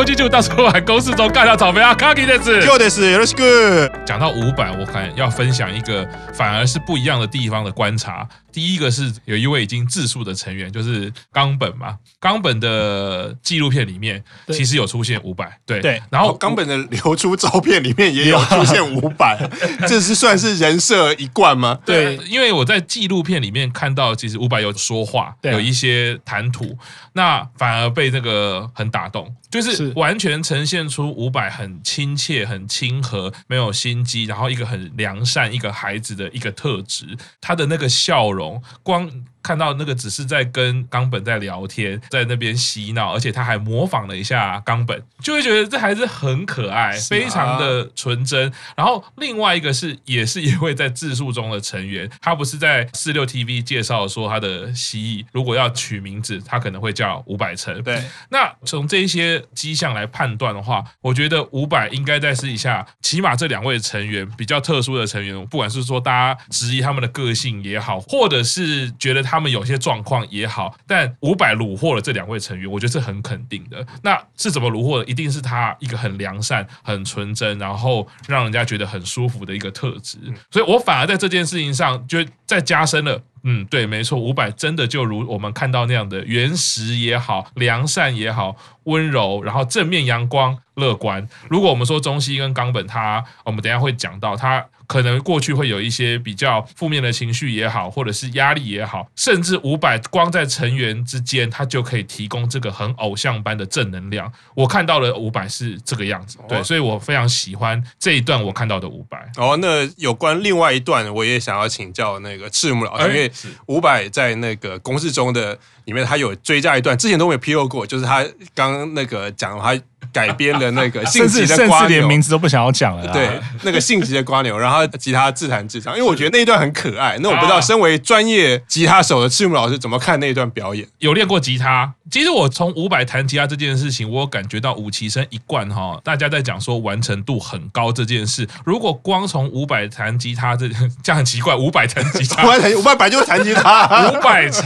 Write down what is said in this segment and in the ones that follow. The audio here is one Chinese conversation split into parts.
工事中タは高須とからとべあです。今日です。よろしく。讲到伍佰，我可能要分享一个反而是不一样的地方的观察。第一个是有一位已经自述的成员，就是冈本嘛。冈本的纪录片里面其实有出现五百，对对。然后冈本的流出照片里面也有出现五百，这是算是人设一贯吗？对，因为我在纪录片里面看到，其实五百有说话，有一些谈吐，那反而被这个很打动，就是完全呈现出五百很亲切、很亲和、没有心然后一个很良善、一个孩子的一个特质，他的那个笑容。光看到那个只是在跟冈本在聊天，在那边嬉闹，而且他还模仿了一下冈本，就会觉得这孩子很可爱，非常的纯真。然后另外一个是，也是一位在自述中的成员，他不是在四六 TV 介绍说他的蜥蜴，如果要取名字，他可能会叫五百成。对，那从这一些迹象来判断的话，我觉得五百应该在私底下，起码这两位成员比较特殊的成员，不管是说大家质疑他们的个性也好，或或者是觉得他们有些状况也好，但伍佰虏获了这两位成员，我觉得是很肯定的。那是怎么虏获的？一定是他一个很良善、很纯真，然后让人家觉得很舒服的一个特质。所以我反而在这件事情上就再加深了。嗯，对，没错，伍佰真的就如我们看到那样的原始也好、良善也好、温柔，然后正面阳光、乐观。如果我们说中西跟冈本他，我们等一下会讲到他。可能过去会有一些比较负面的情绪也好，或者是压力也好，甚至五百光在成员之间，他就可以提供这个很偶像般的正能量。我看到的五百是这个样子，对，所以我非常喜欢这一段我看到的伍佰。哦，那有关另外一段，我也想要请教那个赤木老师，因为五百在那个公式中的里面，他有追加一段，之前都没有披露过，就是他刚刚那个讲他。改编的那个性急的瓜牛，甚至连名字都不想要讲了。对，那个性急的瓜牛，然后吉他自弹自唱，因为我觉得那一段很可爱。那我不知道，身为专业吉他手的赤木老师怎么看那一段表演？有练过吉他。其实我从伍佰弹吉他这件事情，我感觉到武其生一贯哈，大家在讲说完成度很高这件事。如果光从伍佰弹吉他这 这样很奇怪，伍佰弹吉他，伍佰本来就会弹吉他，伍佰成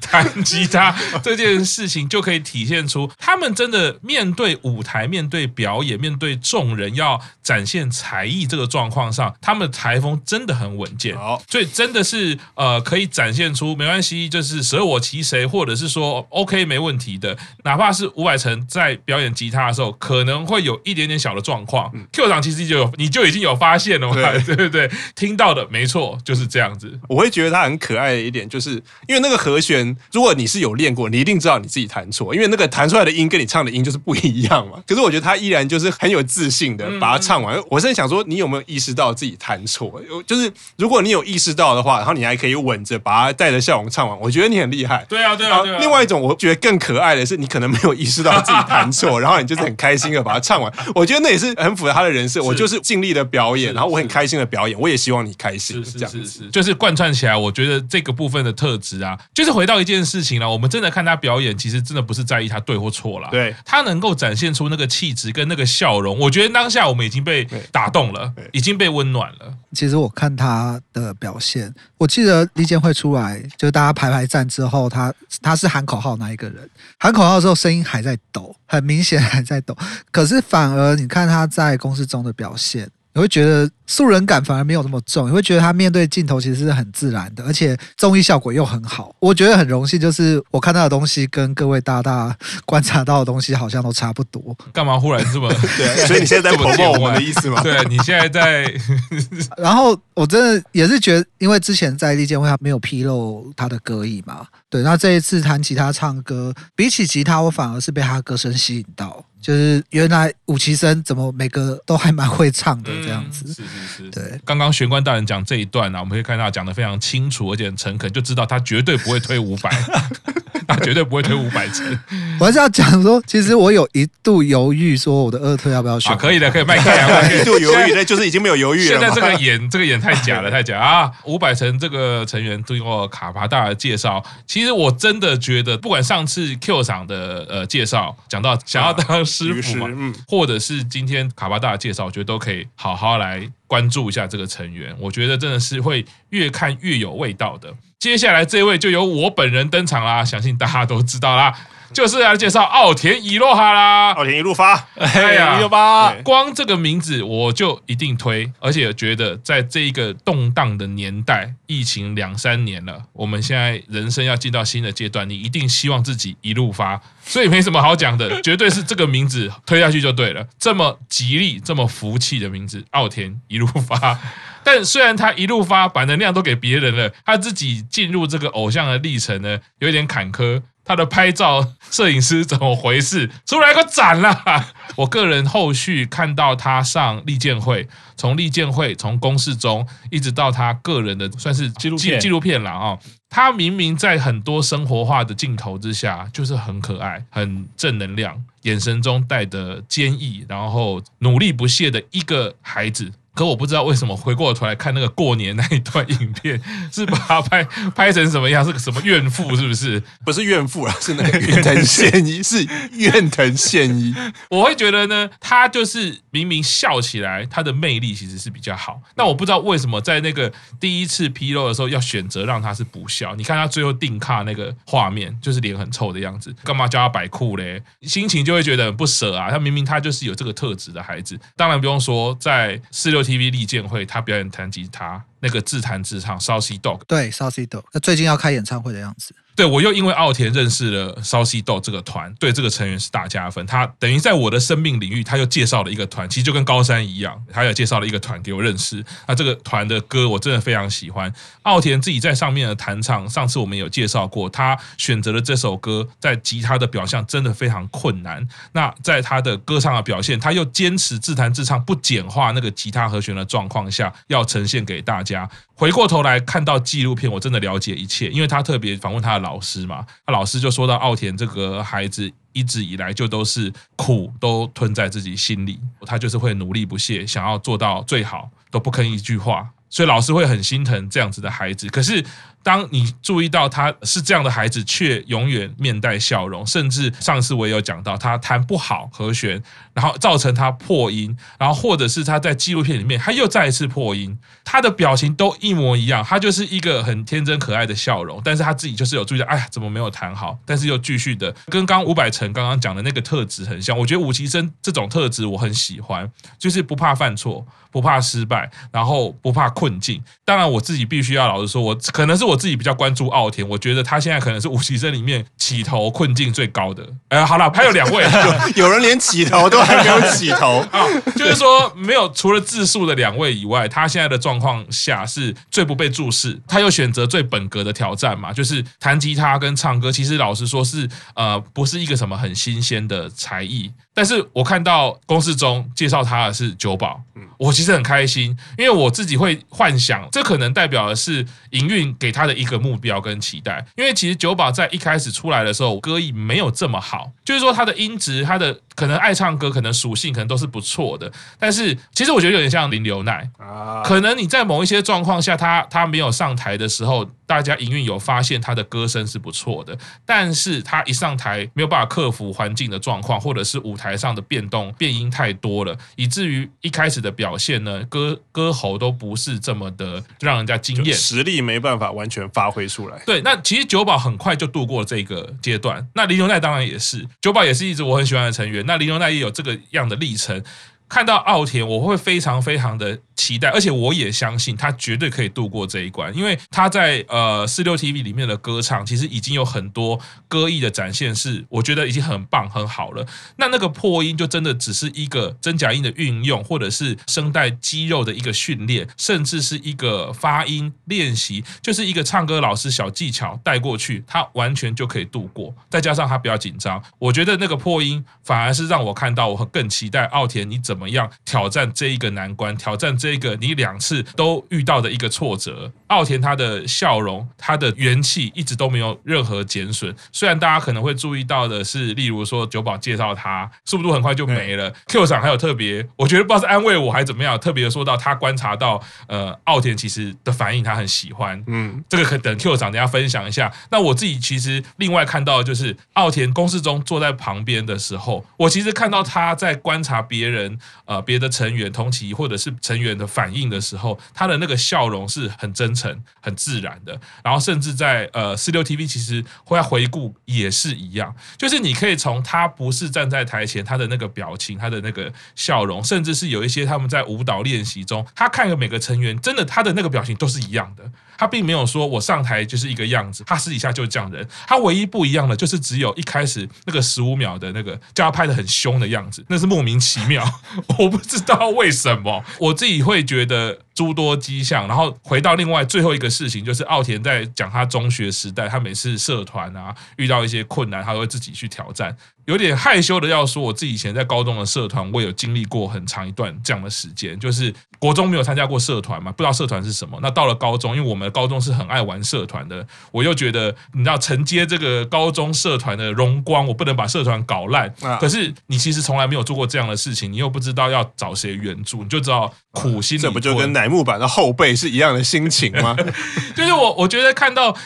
弹吉他这件事情就可以体现出他们真的面对舞台、面对表演、面对众人要展现才艺这个状况上，他们的台风真的很稳健。好，所以真的是呃，可以展现出没关系，就是舍我其谁，或者是说 OK。没问题的，哪怕是伍佰成在表演吉他的时候，可能会有一点点小的状况。嗯、Q 长其实就有，你就已经有发现了嘛，对 对对，听到的没错，就是这样子。我会觉得他很可爱的一点，就是因为那个和弦，如果你是有练过，你一定知道你自己弹错，因为那个弹出来的音跟你唱的音就是不一样嘛。可是我觉得他依然就是很有自信的把它唱完。嗯、我是想说，你有没有意识到自己弹错？就是如果你有意识到的话，然后你还可以稳着把它带着笑容唱完，我觉得你很厉害。对啊，对啊，对啊。另外一种，我觉得。更可爱的是，你可能没有意识到自己弹错，然后你就是很开心的把它唱完。我觉得那也是很符合他的人设。我就是尽力的表演，然后我很开心的表演，我也希望你开心。这样子就是贯穿起来。我觉得这个部分的特质啊，就是回到一件事情了。我们真的看他表演，其实真的不是在意他对或错了。对，他能够展现出那个气质跟那个笑容，我觉得当下我们已经被打动了，已经被温暖了。其实我看他的表现，我记得李健会出来，就是大家排排站之后，他他是喊口号那一个人，喊口号的时候声音还在抖，很明显还在抖。可是反而你看他在公司中的表现，你会觉得。素人感反而没有那么重，你会觉得他面对镜头其实是很自然的，而且综艺效果又很好。我觉得很荣幸，就是我看到的东西跟各位大大观察到的东西好像都差不多。干嘛忽然这么 对？所以你现在在捧我们的意思吗？对，你现在在。然后我真的也是觉得，因为之前在利剑会他没有披露他的歌艺嘛，对。那这一次弹吉他唱歌，比起吉他，我反而是被他歌声吸引到，就是原来武其生怎么每个都还蛮会唱的这样子。是是是，对，刚刚玄关大人讲这一段呢、啊，我们可以看到讲的非常清楚，而且很诚恳，就知道他绝对不会推伍佰，他绝对不会推五百层。我还是要讲说，其实我有一度犹豫，说我的二推要不要选、啊？可以的，可以卖开啊，一度犹豫，那就是已经没有犹豫了。现在这个演，这个演太假了，太假啊！五百层这个成员经过卡巴大的介绍，其实我真的觉得，不管上次 Q 场的呃介绍讲到想要当师傅嘛，嗯，或者是今天卡巴大的介绍，我觉得都可以好好来。关注一下这个成员，我觉得真的是会越看越有味道的。接下来这位就由我本人登场啦，相信大家都知道啦。就是来介绍奥田一路哈啦。奥田一路发，哎呀，一六八，光这个名字我就一定推，而且觉得在这一个动荡的年代，疫情两三年了，我们现在人生要进到新的阶段，你一定希望自己一路发，所以没什么好讲的，绝对是这个名字推下去就对了。这么吉利、这么福气的名字，奥田一路发。但虽然他一路发把能量都给别人了，他自己进入这个偶像的历程呢，有点坎坷。他的拍照摄影师怎么回事？出来个展啦！我个人后续看到他上利剑会，从利剑会从公视中一直到他个人的算是纪录片纪录片了啊。他明明在很多生活化的镜头之下，就是很可爱、很正能量，眼神中带着坚毅，然后努力不懈的一个孩子。可我不知道为什么回过头来看那个过年那一段影片，是把他拍拍成什么样？是个什么怨妇？是不是？不是怨妇啊，是那个怨藤宪一，是怨藤宪一。我会觉得呢，他就是明明笑起来，他的魅力其实是比较好。那我不知道为什么在那个第一次披露的时候，要选择让他是不笑。你看他最后定卡那个画面，就是脸很臭的样子，干嘛叫他摆酷嘞？心情就会觉得很不舍啊。他明明他就是有这个特质的孩子，当然不用说在四六。TV 利剑会，他表演弹吉他，那个自弹自唱，Saucy Dog，对，Saucy Dog，那最近要开演唱会的样子。对，我又因为奥田认识了 Saucy Dog 这个团，对这个成员是大加分。他等于在我的生命领域，他又介绍了一个团，其实就跟高山一样，他也介绍了一个团给我认识。那这个团的歌我真的非常喜欢。奥田自己在上面的弹唱，上次我们有介绍过，他选择了这首歌，在吉他的表现真的非常困难。那在他的歌唱的表现，他又坚持自弹自唱，不简化那个吉他和弦的状况下，要呈现给大家。回过头来看到纪录片，我真的了解一切，因为他特别访问他的老师嘛，他老师就说到奥田这个孩子一直以来就都是苦都吞在自己心里，他就是会努力不懈，想要做到最好，都不吭一句话，所以老师会很心疼这样子的孩子。可是。当你注意到他是这样的孩子，却永远面带笑容，甚至上次我也有讲到，他弹不好和弦，然后造成他破音，然后或者是他在纪录片里面他又再一次破音，他的表情都一模一样，他就是一个很天真可爱的笑容，但是他自己就是有注意到，哎呀，怎么没有弹好？但是又继续的跟刚伍佰成刚刚讲的那个特质很像，我觉得武崎生这种特质我很喜欢，就是不怕犯错，不怕失败，然后不怕困境。当然我自己必须要老实说，我可能是我。我自己比较关注奥田，我觉得他现在可能是武崎生里面起头困境最高的。哎，好了，还有两位，有人连起头都还没有起头 啊，就是说没有除了自述的两位以外，他现在的状况下是最不被注视。他又选择最本格的挑战嘛，就是弹吉他跟唱歌。其实老实说是呃，不是一个什么很新鲜的才艺。但是我看到公式中介绍他的是久保，我其实很开心，因为我自己会幻想，这可能代表的是营运给他的一个目标跟期待。因为其实九保在一开始出来的时候，歌艺没有这么好，就是说他的音质，他的可能爱唱歌，可能属性可能都是不错的。但是其实我觉得有点像林流奈啊，可能你在某一些状况下，他他没有上台的时候，大家营运有发现他的歌声是不错的，但是他一上台没有办法克服环境的状况，或者是舞台。上的变动变音太多了，以至于一开始的表现呢，歌歌喉都不是这么的让人家惊艳，实力没办法完全发挥出来。对，那其实九保很快就度过这个阶段，那林永奈当然也是，九保也是一直我很喜欢的成员，那林永奈也有这个样的历程。看到奥田，我会非常非常的期待，而且我也相信他绝对可以度过这一关，因为他在呃四六 TV 里面的歌唱，其实已经有很多歌艺的展现，是我觉得已经很棒很好了。那那个破音就真的只是一个真假音的运用，或者是声带肌肉的一个训练，甚至是一个发音练习，就是一个唱歌老师小技巧带过去，他完全就可以度过。再加上他比较紧张，我觉得那个破音反而是让我看到我更期待奥田你。怎么样挑战这一个难关？挑战这个你两次都遇到的一个挫折。奥田他的笑容，他的元气一直都没有任何减损。虽然大家可能会注意到的是，例如说酒保介绍他速度很快就没了。Q 场还有特别，我觉得不知道是安慰我还是怎么样，特别说到他观察到，呃，奥田其实的反应他很喜欢。嗯，这个可等 Q 场等下分享一下。那我自己其实另外看到的就是奥田公式中坐在旁边的时候，我其实看到他在观察别人。呃，别的成员同期或者是成员的反应的时候，他的那个笑容是很真诚、很自然的。然后甚至在呃四六 TV 其实会要回顾也是一样，就是你可以从他不是站在台前，他的那个表情、他的那个笑容，甚至是有一些他们在舞蹈练习中，他看个每个成员，真的他的那个表情都是一样的。他并没有说我上台就是一个样子，他私底下就是这样人。他唯一不一样的就是只有一开始那个十五秒的那个叫他拍的很凶的样子，那是莫名其妙，我不知道为什么。我自己会觉得诸多迹象。然后回到另外最后一个事情，就是奥田在讲他中学时代，他每次社团啊遇到一些困难，他会自己去挑战。有点害羞的要说，我自己以前在高中的社团，我有经历过很长一段这样的时间，就是国中没有参加过社团嘛，不知道社团是什么。那到了高中，因为我们高中是很爱玩社团的，我又觉得你知道承接这个高中社团的荣光，我不能把社团搞烂。可是你其实从来没有做过这样的事情，你又不知道要找谁援助，你就知道苦心。这不就跟乃木坂的后辈是一样的心情吗？就是我，我觉得看到。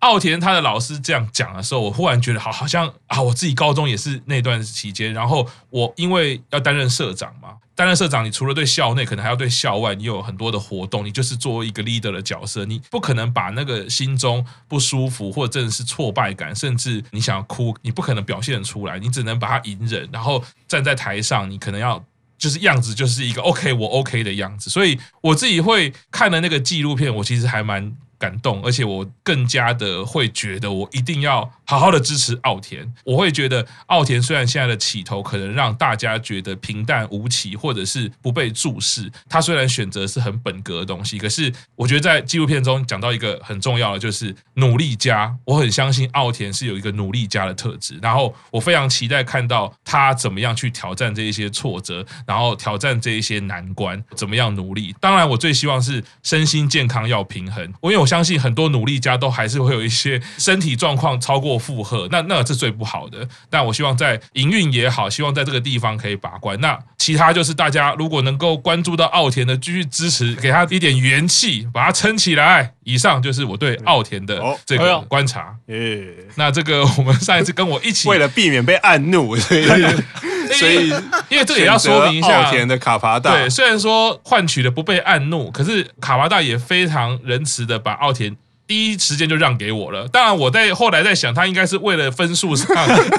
奥田他的老师这样讲的时候，我忽然觉得好，好像啊，我自己高中也是那段期间。然后我因为要担任社长嘛，担任社长，你除了对校内，可能还要对校外，你有很多的活动，你就是作为一个 leader 的角色，你不可能把那个心中不舒服或者真的是挫败感，甚至你想要哭，你不可能表现出来，你只能把它隐忍，然后站在台上，你可能要就是样子就是一个 OK 我 OK 的样子。所以我自己会看的那个纪录片，我其实还蛮。感动，而且我更加的会觉得，我一定要好好的支持奥田。我会觉得，奥田虽然现在的起头可能让大家觉得平淡无奇，或者是不被注视，他虽然选择是很本格的东西，可是我觉得在纪录片中讲到一个很重要的，就是努力家。我很相信奥田是有一个努力家的特质，然后我非常期待看到他怎么样去挑战这一些挫折，然后挑战这一些难关，怎么样努力。当然，我最希望是身心健康要平衡，我因为我。相信很多努力家都还是会有一些身体状况超过负荷，那那是最不好的。但我希望在营运也好，希望在这个地方可以把关。那其他就是大家如果能够关注到奥田的，继续支持，给他一点元气，把他撑起来。以上就是我对奥田的这个观察。那这个我们上一次跟我一起，为了避免被按怒，所以 所以 因为这也要说明一下奥田的卡帕大。对，虽然说换取了不被按怒，可是卡巴大也非常仁慈的把奥田。第一时间就让给我了。当然，我在后来在想，他应该是为了分数上，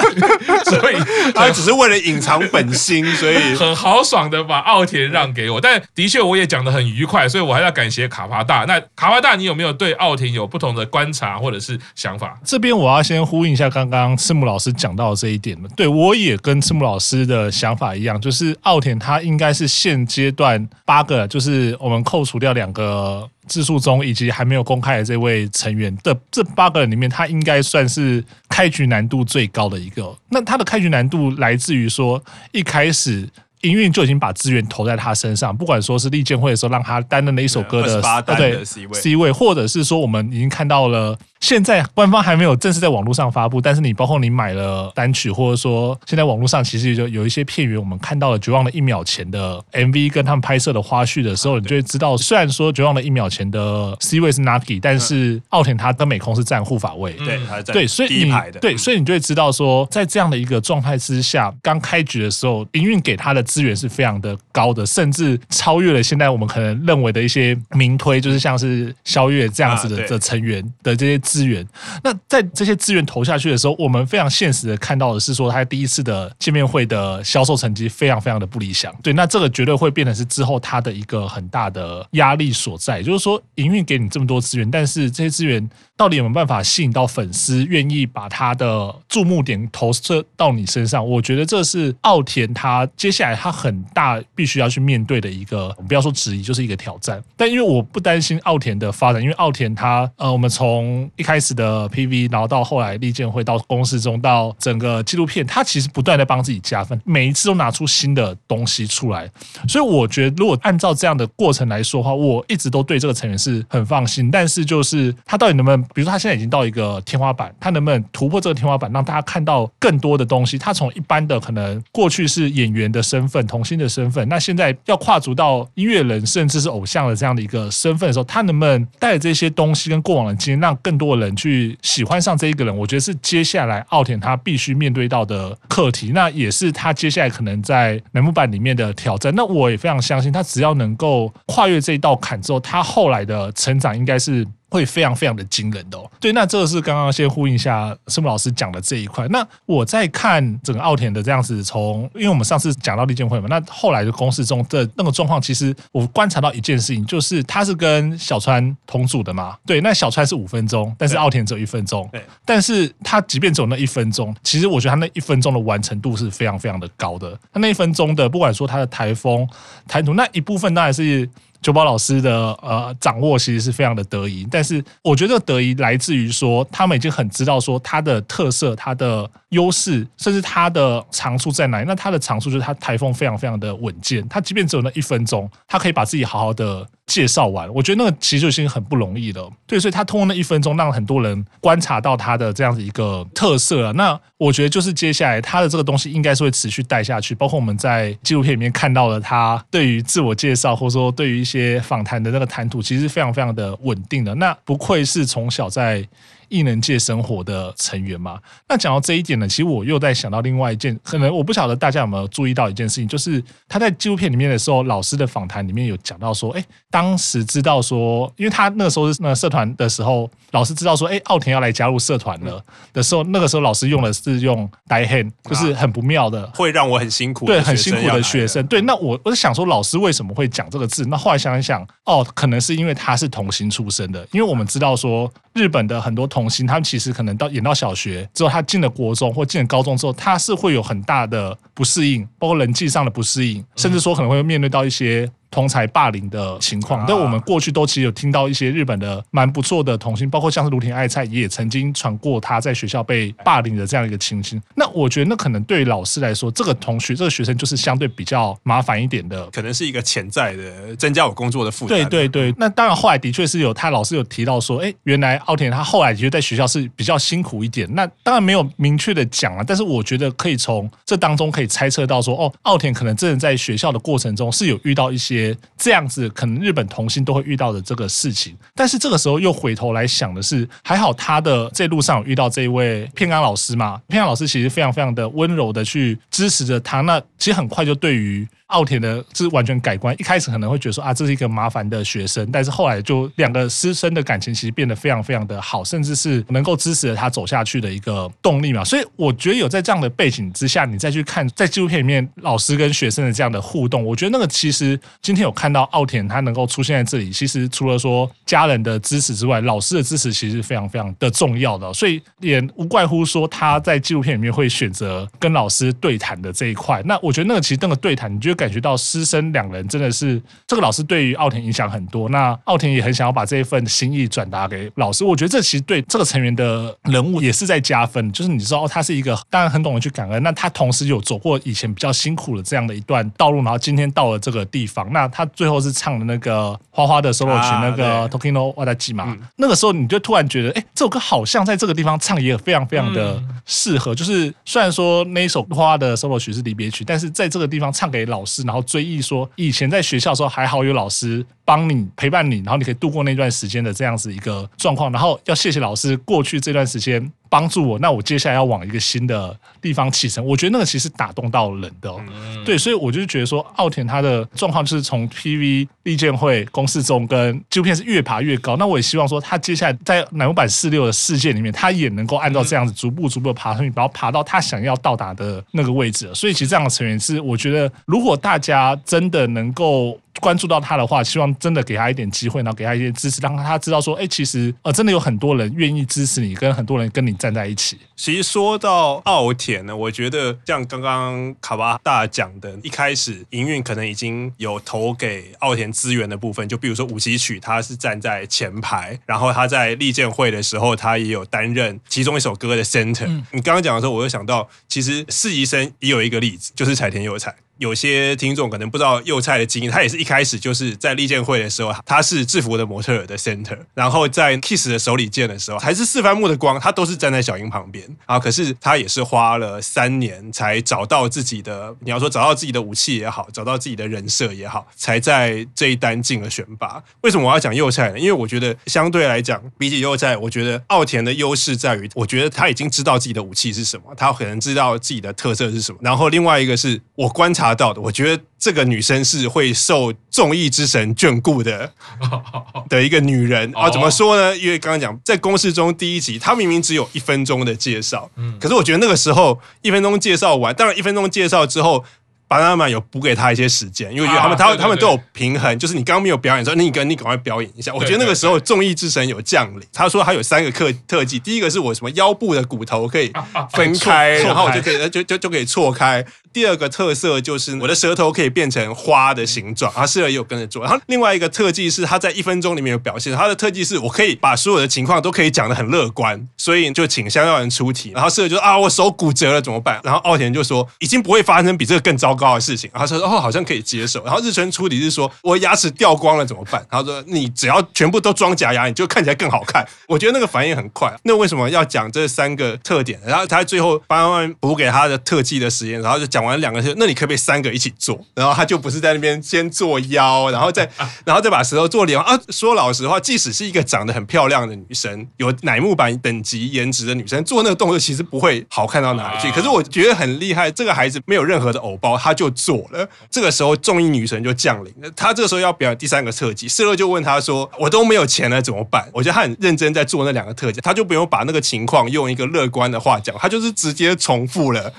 所以他只是为了隐藏本心，所以 很豪爽的把奥田让给我。但的确，我也讲的很愉快，所以我还要感谢卡帕大。那卡帕大，你有没有对奥田有不同的观察或者是想法？这边我要先呼应一下刚刚赤木老师讲到的这一点。对，我也跟赤木老师的想法一样，就是奥田他应该是现阶段八个，就是我们扣除掉两个。自述中以及还没有公开的这位成员的这八个人里面，他应该算是开局难度最高的一个。那他的开局难度来自于说，一开始营运就已经把资源投在他身上，不管说是利剑会的时候让他担任了一首歌的对 C 位，或者是说我们已经看到了。现在官方还没有正式在网络上发布，但是你包括你买了单曲，或者说现在网络上其实就有一些片源，我们看到了《绝望的一秒前》的 MV 跟他们拍摄的花絮的时候，你就会知道，虽然说《绝望的一秒前》的 C 位是 Nagi，但是奥田他跟美空是站护法位，对，对，所以你对，所以你就会知道说，在这样的一个状态之下，刚开局的时候，营运给他的资源是非常的高的，甚至超越了现在我们可能认为的一些名推，就是像是肖月这样子的的成员的这些。资源，那在这些资源投下去的时候，我们非常现实的看到的是说，他第一次的见面会的销售成绩非常非常的不理想。对，那这个绝对会变成是之后他的一个很大的压力所在。就是说，营运给你这么多资源，但是这些资源到底有没有办法吸引到粉丝，愿意把他的注目点投射到你身上？我觉得这是奥田他接下来他很大必须要去面对的一个，不要说质疑，就是一个挑战。但因为我不担心奥田的发展，因为奥田他呃，我们从一开始的 PV，然后到后来利剑会到公司中，到整个纪录片，他其实不断在帮自己加分，每一次都拿出新的东西出来。所以我觉得，如果按照这样的过程来说的话，我一直都对这个成员是很放心。但是就是他到底能不能，比如说他现在已经到一个天花板，他能不能突破这个天花板，让大家看到更多的东西？他从一般的可能过去是演员的身份、童星的身份，那现在要跨足到音乐人，甚至是偶像的这样的一个身份的时候，他能不能带着这些东西跟过往的经验，让更多的人去喜欢上这一个人，我觉得是接下来奥田他必须面对到的课题，那也是他接下来可能在乃木坂里面的挑战。那我也非常相信，他只要能够跨越这一道坎之后，他后来的成长应该是。会非常非常的惊人的哦，对，那这个是刚刚先呼应一下生母老师讲的这一块。那我在看整个奥田的这样子，从因为我们上次讲到利剑会嘛，那后来的公式中的那个状况，其实我观察到一件事情，就是他是跟小川同组的嘛，对，那小川是五分钟，但是奥田只有一分钟，对，但是他即便只有那一分钟，其实我觉得他那一分钟的完成度是非常非常的高的。他那一分钟的，不管说他的台风、谈吐，那一部分当然是。九宝老师的呃掌握其实是非常的得意，但是我觉得得意来自于说他们已经很知道说他的特色、他的优势，甚至它的长处在哪里。那它的长处就是它台风非常非常的稳健，它即便只有那一分钟，它可以把自己好好的。介绍完，我觉得那个其实就已经很不容易了。对，所以他通过那一分钟，让很多人观察到他的这样子一个特色了。那我觉得就是接下来他的这个东西应该是会持续带下去。包括我们在纪录片里面看到了他对于自我介绍，或者说对于一些访谈的那个谈吐，其实是非常非常的稳定的。那不愧是从小在。艺能界生活的成员嘛，那讲到这一点呢，其实我又在想到另外一件，可能我不晓得大家有没有注意到一件事情，就是他在纪录片里面的时候，老师的访谈里面有讲到说，哎，当时知道说，因为他那个时候是那个社团的时候，老师知道说，哎，奥田要来加入社团了的时候，那个时候老师用的是用 die hand，就是很不妙的，会让我很辛苦，对，很辛苦的学生，对，那我我是想说，老师为什么会讲这个字？那后来想一想，哦，可能是因为他是童星出身的，因为我们知道说。日本的很多童星，他们其实可能到演到小学之后，他进了国中或进了高中之后，他是会有很大的不适应，包括人际上的不适应，甚至说可能会面对到一些。同才霸凌的情况，但我们过去都其实有听到一些日本的蛮不错的童星，包括像是卢田爱菜也曾经传过他在学校被霸凌的这样一个情形。那我觉得那可能对于老师来说，这个同学这个学生就是相对比较麻烦一点的，可能是一个潜在的增加我工作的负担。对对对，那当然后来的确是有他老师有提到说，哎，原来奥田他后来其实在学校是比较辛苦一点。那当然没有明确的讲啊，但是我觉得可以从这当中可以猜测到说，哦，奥田可能真的在学校的过程中是有遇到一些。这样子可能日本童星都会遇到的这个事情，但是这个时候又回头来想的是，还好他的这路上有遇到这一位片冈老师嘛，片冈老师其实非常非常的温柔的去支持着他，那其实很快就对于。奥田的是完全改观，一开始可能会觉得说啊，这是一个麻烦的学生，但是后来就两个师生的感情其实变得非常非常的好，甚至是能够支持着他走下去的一个动力嘛。所以我觉得有在这样的背景之下，你再去看在纪录片里面老师跟学生的这样的互动，我觉得那个其实今天有看到奥田他能够出现在这里，其实除了说家人的支持之外，老师的支持其实非常非常的重要的。所以也无怪乎说他在纪录片里面会选择跟老师对谈的这一块。那我觉得那个其实那个对谈，你就。感觉到师生两人真的是这个老师对于奥田影响很多，那奥田也很想要把这一份心意转达给老师。我觉得这其实对这个成员的人物也是在加分，就是你知道他是一个当然很懂得去感恩，那他同时有走过以前比较辛苦的这样的一段道路，然后今天到了这个地方，那他最后是唱的那个花花的 solo 曲，那个 Toki no Watachi 嘛，那个时候你就突然觉得，哎，这首歌好像在这个地方唱也非常非常的适合，就是虽然说那一首花花的 solo 曲是离别曲，但是在这个地方唱给老师。然后追忆说，以前在学校的时候还好有老师帮你陪伴你，然后你可以度过那段时间的这样子一个状况。然后要谢谢老师过去这段时间。帮助我，那我接下来要往一个新的地方启程。我觉得那个其实打动到人的、哦，对，所以我就觉得说，奥田他的状况就是从 PV 利剑会公式中跟纪录片是越爬越高。那我也希望说，他接下来在乃木坂四六的世界里面，他也能够按照这样子逐步逐步的爬上去，然后爬到他想要到达的那个位置。所以其实这样的成员是，我觉得如果大家真的能够。关注到他的话，希望真的给他一点机会，然后给他一些支持，让他知道说，哎，其实呃，真的有很多人愿意支持你，跟很多人跟你站在一起。其实说到奥田呢，我觉得像刚刚卡巴大讲的，一开始营运可能已经有投给奥田资源的部分，就比如说五期曲，他是站在前排，然后他在利剑会的时候，他也有担任其中一首歌的 center。嗯、你刚刚讲的时候，我就想到，其实四期生也有一个例子，就是柴田祐才。有些听众可能不知道幼菜的经历，他也是一开始就是在利剑会的时候，他是制服的模特儿的 center，然后在 Kiss 的手里剑的时候，还是四番木的光，他都是站在小樱旁边啊。可是他也是花了三年才找到自己的，你要说找到自己的武器也好，找到自己的人设也好，才在这一单进了选拔。为什么我要讲幼菜呢？因为我觉得相对来讲，比起幼菜，我觉得奥田的优势在于，我觉得他已经知道自己的武器是什么，他可能知道自己的特色是什么。然后另外一个是我观察到的，我觉得这个女生是会受众艺之神眷顾的 的一个女人啊。怎么说呢？因为刚刚讲在公式中第一集，她明明只有一分钟的介绍，可是我觉得那个时候一分钟介绍完，当然一分钟介绍之后。巴拿马有补给他一些时间，因为他们他他们都有平衡，就是你刚刚没有表演的时候，那你跟你赶快表演一下。我觉得那个时候综艺之神有降临。他说他有三个特特技，第一个是我什么腰部的骨头可以分开，然后我就可以就就就可以错开。第二个特色就是我的舌头可以变成花的形状，然后也有跟着做。然后另外一个特技是他在一分钟里面有表现，他的特技是我可以把所有的情况都可以讲的很乐观，所以就请香料人出题。然后室友就说啊，我手骨折了怎么办？然后奥田就说已经不会发生比这个更糟糕的事情。然后他说哦，好像可以接受。然后日村出理是说我牙齿掉光了怎么办？然后说你只要全部都装假牙，你就看起来更好看。我觉得那个反应很快。那为什么要讲这三个特点？然后他最后帮他们补给他的特技的实验，然后就讲完两个，那你可不可以三个一起做？然后他就不是在那边先做腰，然后再 然后再把舌头做脸啊。说老实话，即使是一个长得很漂亮的女生，有乃木坂等级颜值的女生，做那个动作其实不会好看到哪里去。可是我觉得很厉害，这个孩子没有任何的偶包，他就做了。这个时候综艺女神就降临了。他这个时候要表演第三个特技，色乐就问他说：“我都没有钱了怎么办？”我觉得他很认真在做那两个特技，他就不用把那个情况用一个乐观的话讲，他就是直接重复了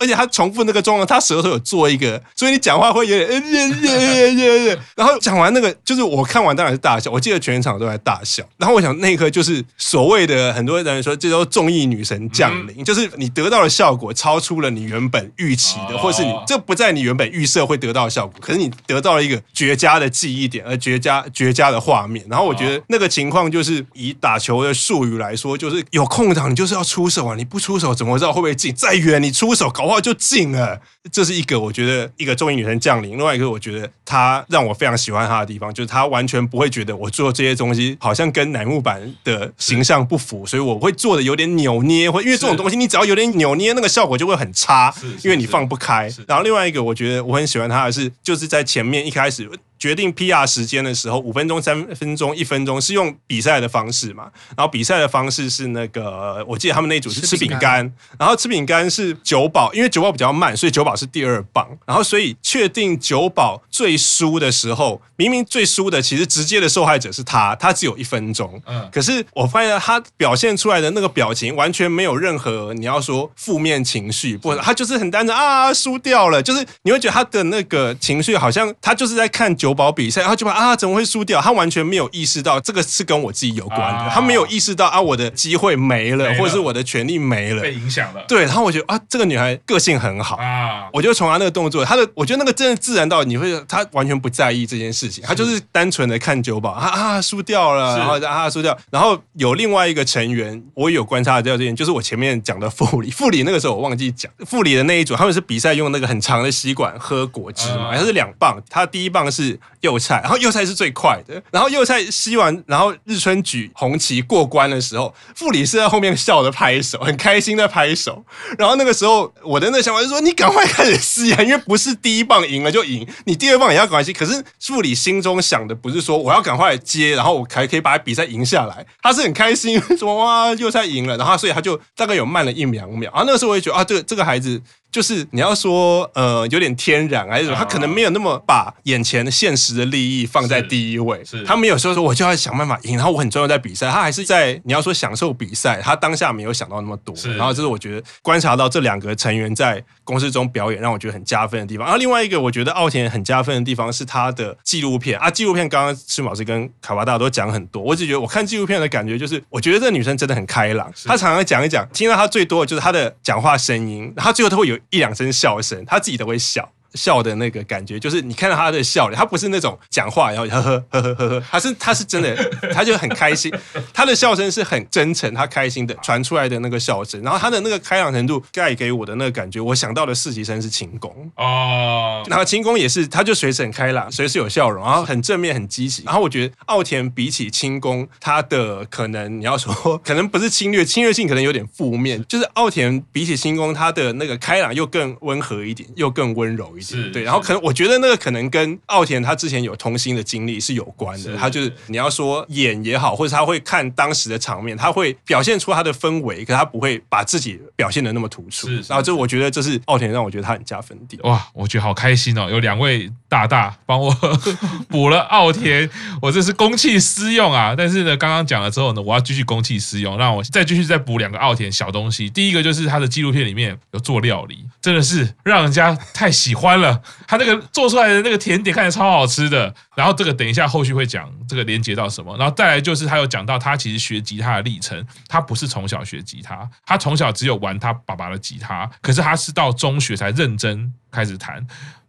而且他重复那个状况，他舌头有做一个，所以你讲话会有点，然后讲完那个，就是我看完当然是大笑，我记得全场都在大笑。然后我想那一刻就是所谓的很多人说这都综艺女神降临，就是你得到的效果超出了你原本预期的，或是你这不在你原本预设会得到的效果，可是你得到了一个绝佳的记忆点，而绝佳绝佳的画面。然后我觉得那个情况就是以打球的术语来说，就是有空档你就是要出手啊，你不出手怎么知道会不会进？再远你出手搞不好就进了。这是一个我觉得一个综艺女神降临。另外一个我觉得她让我非常喜欢她的地方，就是她完全不会觉得我做这些东西好像跟乃木坂的形象不符，所以我会做的有点扭捏，或因为这种东西你只要有点扭捏，那个效果就会很差，因为你放不开。然后另外一个我觉得我很喜欢他的是，就是在前面一开始。决定 PR 时间的时候，五分钟、三分钟、一分钟是用比赛的方式嘛？然后比赛的方式是那个，我记得他们那一组是吃饼干，然后吃饼干是九保，因为九保比较慢，所以九保是第二棒。然后所以确定九保最输的时候，明明最输的其实直接的受害者是他，他只有一分钟。嗯，可是我发现他表现出来的那个表情完全没有任何你要说负面情绪，不，他就是很单纯啊，输掉了，就是你会觉得他的那个情绪好像他就是在看久保比赛，然后就把啊，怎么会输掉？他完全没有意识到这个是跟我自己有关的，他没有意识到啊，我的机会没了，或者是我的权利没了，被影响了。对，然后我觉得啊，这个女孩个性很好。啊，我就从她那个动作，她的我觉得那个真的自然到你会，她完全不在意这件事情，她就是单纯的看酒保啊啊输掉了，然后啊输掉，然后有另外一个成员，我有观察到这点，就是我前面讲的副理，副理那个时候我忘记讲，副理的那一组他们是比赛用那个很长的吸管喝果汁嘛，他是两磅，他第一磅是。右菜，然后右菜是最快的。然后右菜吸完，然后日村举红旗过关的时候，副理是在后面笑着拍手，很开心的拍手。然后那个时候，我的那想法就是说，你赶快开始吸啊，因为不是第一棒赢了就赢，你第二棒也要赶快吸。可是副理心中想的不是说我要赶快接，然后我还可以把比赛赢下来。他是很开心，说哇，右菜赢了，然后所以他就大概有慢了一两秒。然后那个时候我也觉得啊，这个这个孩子。就是你要说呃有点天然还是什么，他可能没有那么把眼前的现实的利益放在第一位，他没有说说我就要想办法赢，然后我很重要在比赛，他还是在你要说享受比赛，他当下没有想到那么多。然后这是我觉得观察到这两个成员在公司中表演让我觉得很加分的地方。然后另外一个我觉得奥田很加分的地方是他的纪录片啊，纪录片刚刚赤木老师跟卡巴大都讲很多，我只觉得我看纪录片的感觉就是，我觉得这个女生真的很开朗，她常常讲一讲，听到她最多的就是她的讲话声音，然后最后她会有。一两声笑声，他自己都会笑。笑的那个感觉，就是你看到他的笑脸，他不是那种讲话然后呵呵呵呵呵呵，他是他是真的，他就很开心，他的笑声是很真诚，他开心的传出来的那个笑声，然后他的那个开朗程度带给我的那个感觉，我想到的实习生是清宫哦，然后清宫也是，他就随时很开朗，随时有笑容，然后很正面很积极，然后我觉得奥田比起清宫，他的可能你要说可能不是侵略，侵略性可能有点负面，就是奥田比起清宫，他的那个开朗又更温和一点，又更温柔一点，对，然后可能我觉得那个可能跟奥田他之前有童星的经历是有关的，他就是你要说演也好，或者他会看当时的场面，他会表现出他的氛围，可是他不会把自己表现的那么突出，是然后这我觉得这是奥田让我觉得他很加分的。哇，我觉得好开心哦，有两位大大帮我 补了奥田，我这是公器私用啊，但是呢，刚刚讲了之后呢，我要继续公器私用，让我再继续再补两个奥田小东西。第一个就是他的纪录片里面有做料理，真的是让人家太喜欢了。他那个做出来的那个甜点看起来超好吃的。然后这个等一下后续会讲这个连接到什么。然后再来就是他有讲到他其实学吉他的历程，他不是从小学吉他，他从小只有玩他爸爸的吉他，可是他是到中学才认真开始弹。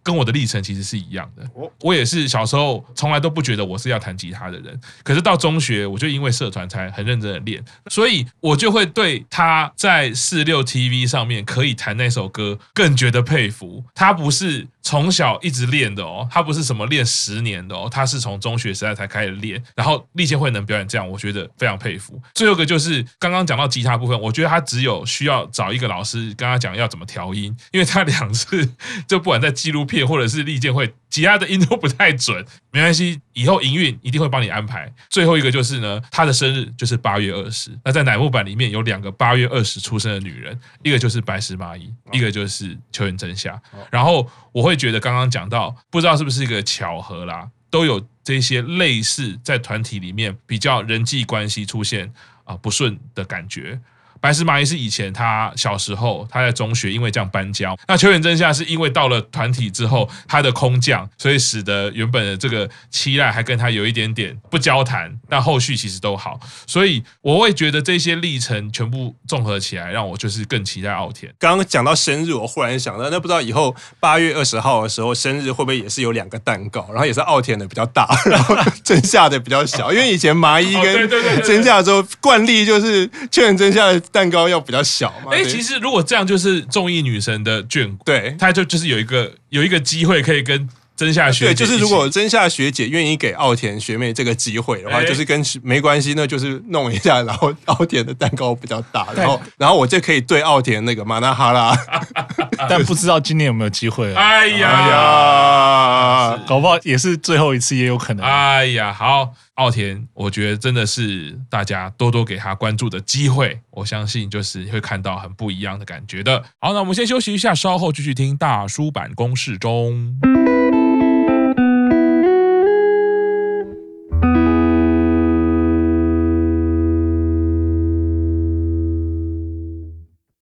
跟我的历程其实是一样的，我也是小时候从来都不觉得我是要弹吉他的人，可是到中学我就因为社团才很认真的练，所以我就会对他在四六 TV 上面可以弹那首歌更觉得佩服。他不是从小一直练的哦，他不是什么练十年的哦，他是从中学时代才开始练，然后立健会能表演这样，我觉得非常佩服。最后一个就是刚刚讲到吉他部分，我觉得他只有需要找一个老师跟他讲要怎么调音，因为他两次 就不管在纪录片。或者是利剑会，其他的音都不太准，没关系，以后营运一定会帮你安排。最后一个就是呢，他的生日就是八月二十。那在乃木坂里面有两个八月二十出生的女人，一个就是白石麻衣，一个就是秋元真夏。然后我会觉得刚刚讲到，不知道是不是一个巧合啦，都有这些类似在团体里面比较人际关系出现啊不顺的感觉。白石麻衣是以前他小时候他在中学因为这样搬家，那秋元真夏是因为到了团体之后他的空降，所以使得原本的这个期待还跟他有一点点不交谈，但后续其实都好，所以我会觉得这些历程全部综合起来，让我就是更期待奥田。刚刚讲到生日，我忽然想到，那不知道以后八月二十号的时候生日会不会也是有两个蛋糕，然后也是奥田的比较大，然后真夏的比较小，因为以前麻衣跟真夏的时候惯例就是秋元真夏的。蛋糕要比较小嘛？哎，其实如果这样，就是综艺女神的眷顾，对，她就就是有一个有一个机会可以跟真夏学姐，对，就是如果真夏学姐愿意给奥田学妹这个机会的话，就是跟没关系，那就是弄一下，然后 奥田的蛋糕比较大，然后然后我就可以对奥田那个马纳哈拉，但不知道今年有没有机会了。哎呀呀，搞不好也是最后一次，也有可能。哎呀，好。奥田，我觉得真的是大家多多给他关注的机会，我相信就是会看到很不一样的感觉的。好，那我们先休息一下，稍后继续听大叔版公式中。